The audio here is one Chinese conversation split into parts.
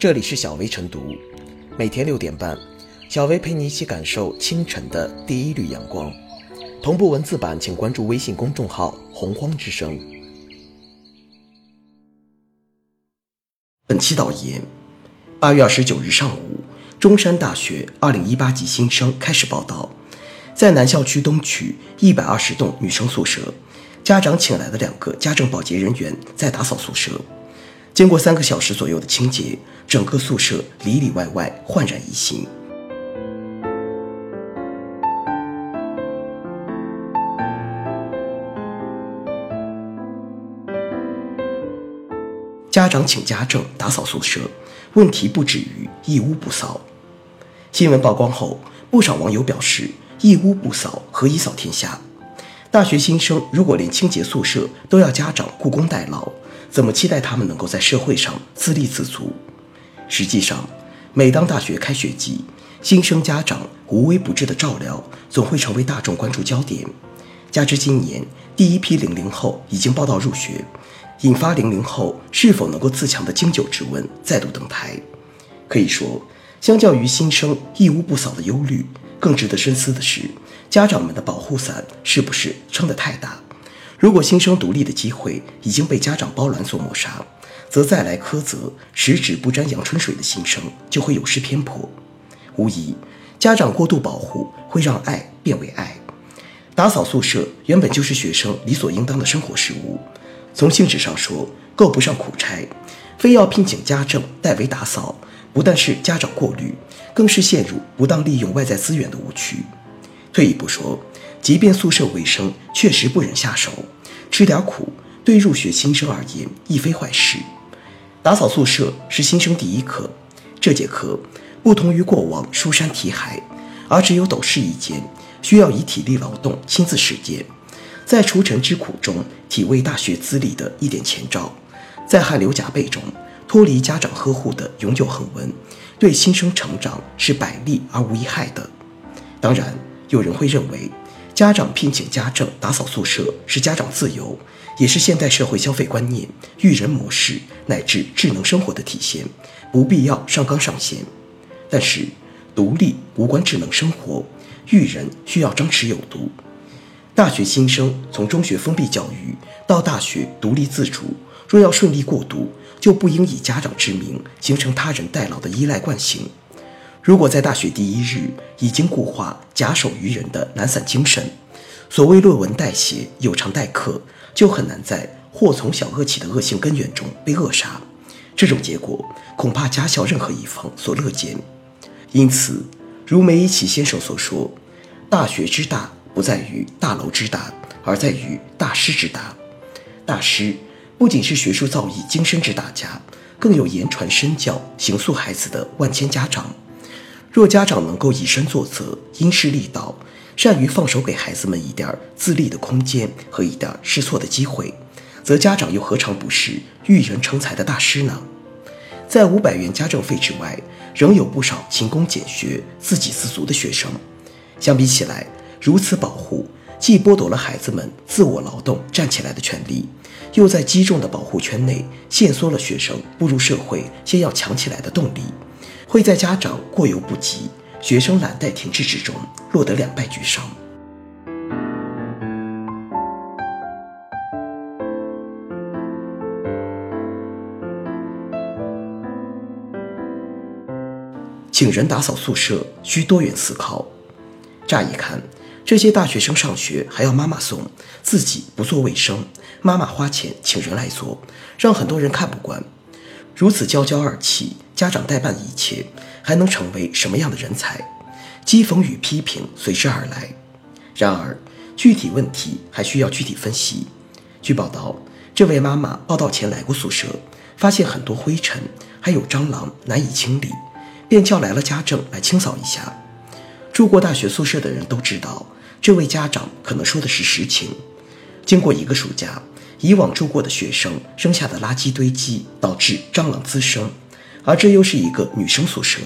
这里是小薇晨读，每天六点半，小薇陪你一起感受清晨的第一缕阳光。同步文字版，请关注微信公众号“洪荒之声”。本期导言：八月二十九日上午，中山大学二零一八级新生开始报到，在南校区东区一百二十栋女生宿舍，家长请来的两个家政保洁人员在打扫宿舍。经过三个小时左右的清洁，整个宿舍里里外外焕然一新。家长请家政打扫宿舍，问题不止于一屋不扫。新闻曝光后，不少网友表示：“一屋不扫，何以扫天下？”大学新生如果连清洁宿舍都要家长雇工代劳，怎么期待他们能够在社会上自立自足？实际上，每当大学开学季，新生家长无微不至的照料总会成为大众关注焦点。加之今年第一批零零后已经报到入学，引发零零后是否能够自强的经久之问再度登台。可以说，相较于新生一屋不扫的忧虑，更值得深思的是，家长们的保护伞是不是撑得太大？如果新生独立的机会已经被家长包揽所抹杀，则再来苛责十指不沾阳春水的新生就会有失偏颇。无疑，家长过度保护会让爱变为爱。打扫宿舍原本就是学生理所应当的生活事务，从性质上说够不上苦差，非要聘请家政代为打扫，不但是家长过滤，更是陷入不当利用外在资源的误区。退一步说。即便宿舍卫生确实不忍下手，吃点苦对入学新生而言亦非坏事。打扫宿舍是新生第一课，这节课不同于过往书山题海，而只有斗室一间，需要以体力劳动亲自实践，在除尘之苦中体味大学资历的一点前兆，在汗流浃背中脱离家长呵护的永久恒温，对新生成长是百利而无一害的。当然，有人会认为。家长聘请家政打扫宿舍是家长自由，也是现代社会消费观念、育人模式乃至智能生活的体现，不必要上纲上线。但是，独立无关智能生活，育人需要张弛有度。大学新生从中学封闭教育到大学独立自主，若要顺利过渡，就不应以家长之名形成他人代劳的依赖惯性。如果在大学第一日已经固化假手于人的懒散精神，所谓论文代写、有偿代课，就很难在祸从小恶起的恶性根源中被扼杀。这种结果恐怕家校任何一方所乐见。因此，如梅贻琦先生所说：“大学之大，不在于大楼之大，而在于大师之大。大师不仅是学术造诣精深之大家，更有言传身教、行塑孩子的万千家长。”若家长能够以身作则、因势利导，善于放手给孩子们一点自立的空间和一点试错的机会，则家长又何尝不是育人成才的大师呢？在五百元家政费之外，仍有不少勤工俭学、自给自足的学生。相比起来，如此保护既剥夺了孩子们自我劳动站起来的权利，又在击中的保护圈内限缩了学生步入社会先要强起来的动力。会在家长过犹不及、学生懒怠停滞之中落得两败俱伤。请人打扫宿舍需多元思考。乍一看，这些大学生上学还要妈妈送，自己不做卫生，妈妈花钱请人来做，让很多人看不惯。如此娇娇二气，家长代办一切，还能成为什么样的人才？讥讽与批评随之而来。然而，具体问题还需要具体分析。据报道，这位妈妈报道前来过宿舍，发现很多灰尘，还有蟑螂难以清理，便叫来了家政来清扫一下。住过大学宿舍的人都知道，这位家长可能说的是实情。经过一个暑假。以往住过的学生扔下的垃圾堆积，导致蟑螂滋生，而这又是一个女生宿舍，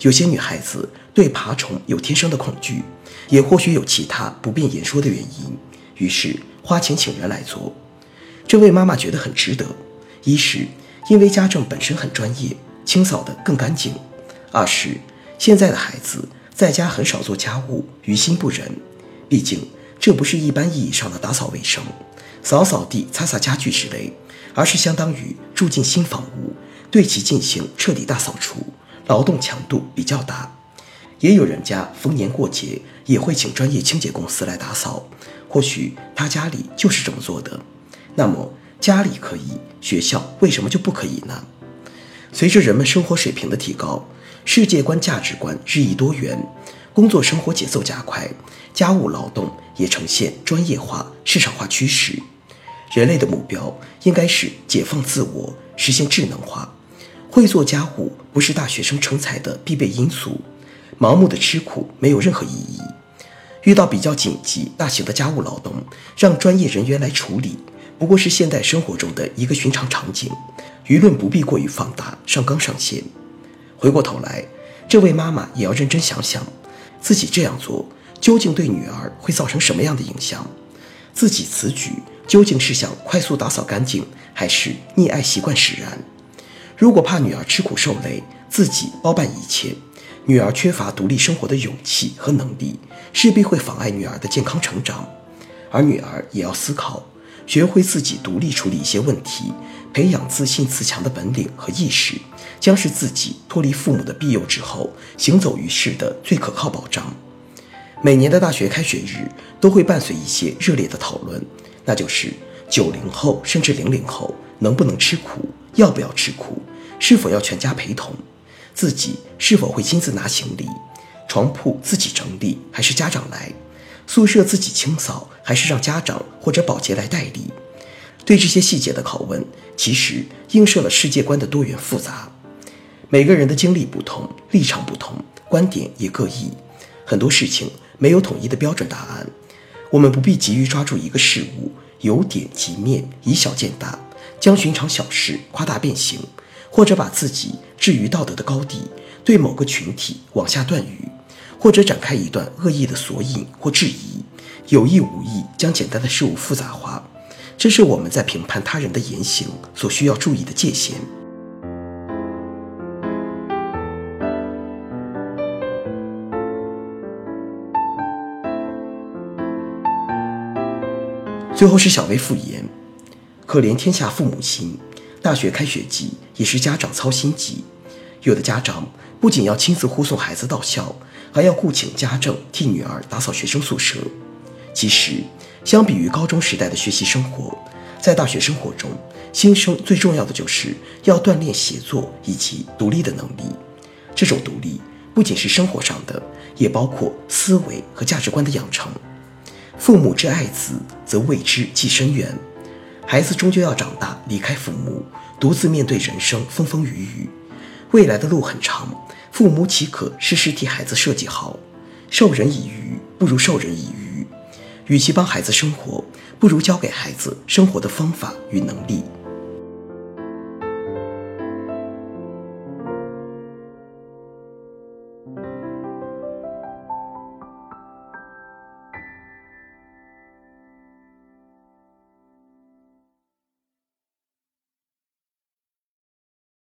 有些女孩子对爬虫有天生的恐惧，也或许有其他不便言说的原因，于是花钱请人来做。这位妈妈觉得很值得，一是因为家政本身很专业，清扫得更干净；二是现在的孩子在家很少做家务，于心不忍。毕竟这不是一般意义上的打扫卫生，扫扫地、擦擦家具之类，而是相当于住进新房屋，对其进行彻底大扫除，劳动强度比较大。也有人家逢年过节也会请专业清洁公司来打扫，或许他家里就是这么做的。那么家里可以，学校为什么就不可以呢？随着人们生活水平的提高，世界观、价值观日益多元，工作生活节奏加快，家务劳动也呈现专业化、市场化趋势。人类的目标应该是解放自我，实现智能化。会做家务不是大学生成才的必备因素。盲目的吃苦没有任何意义。遇到比较紧急、大型的家务劳动，让专业人员来处理，不过是现代生活中的一个寻常场景。舆论不必过于放大，上纲上线。回过头来，这位妈妈也要认真想想，自己这样做究竟对女儿会造成什么样的影响？自己此举究竟是想快速打扫干净，还是溺爱习惯使然？如果怕女儿吃苦受累，自己包办一切。女儿缺乏独立生活的勇气和能力，势必会妨碍女儿的健康成长。而女儿也要思考，学会自己独立处理一些问题，培养自信自强的本领和意识，将是自己脱离父母的庇佑之后，行走于世的最可靠保障。每年的大学开学日，都会伴随一些热烈的讨论，那就是九零后甚至零零后能不能吃苦，要不要吃苦，是否要全家陪同。自己是否会亲自拿行李？床铺自己整理还是家长来？宿舍自己清扫还是让家长或者保洁来代理？对这些细节的拷问，其实映射了世界观的多元复杂。每个人的经历不同，立场不同，观点也各异，很多事情没有统一的标准答案。我们不必急于抓住一个事物，由点及面，以小见大，将寻常小事夸大变形。或者把自己置于道德的高地，对某个群体往下断语，或者展开一段恶意的索引或质疑，有意无意将简单的事物复杂化，这是我们在评判他人的言行所需要注意的界限。最后是小薇复言：“可怜天下父母心。”大学开学季也是家长操心季，有的家长不仅要亲自护送孩子到校，还要雇请家政替女儿打扫学生宿舍。其实，相比于高中时代的学习生活，在大学生活中，新生最重要的就是要锻炼协作以及独立的能力。这种独立不仅是生活上的，也包括思维和价值观的养成。父母之爱子，则为之计深远。孩子终究要长大，离开父母，独自面对人生风风雨雨。未来的路很长，父母岂可事事替孩子设计好？授人以鱼，不如授人以渔。与其帮孩子生活，不如教给孩子生活的方法与能力。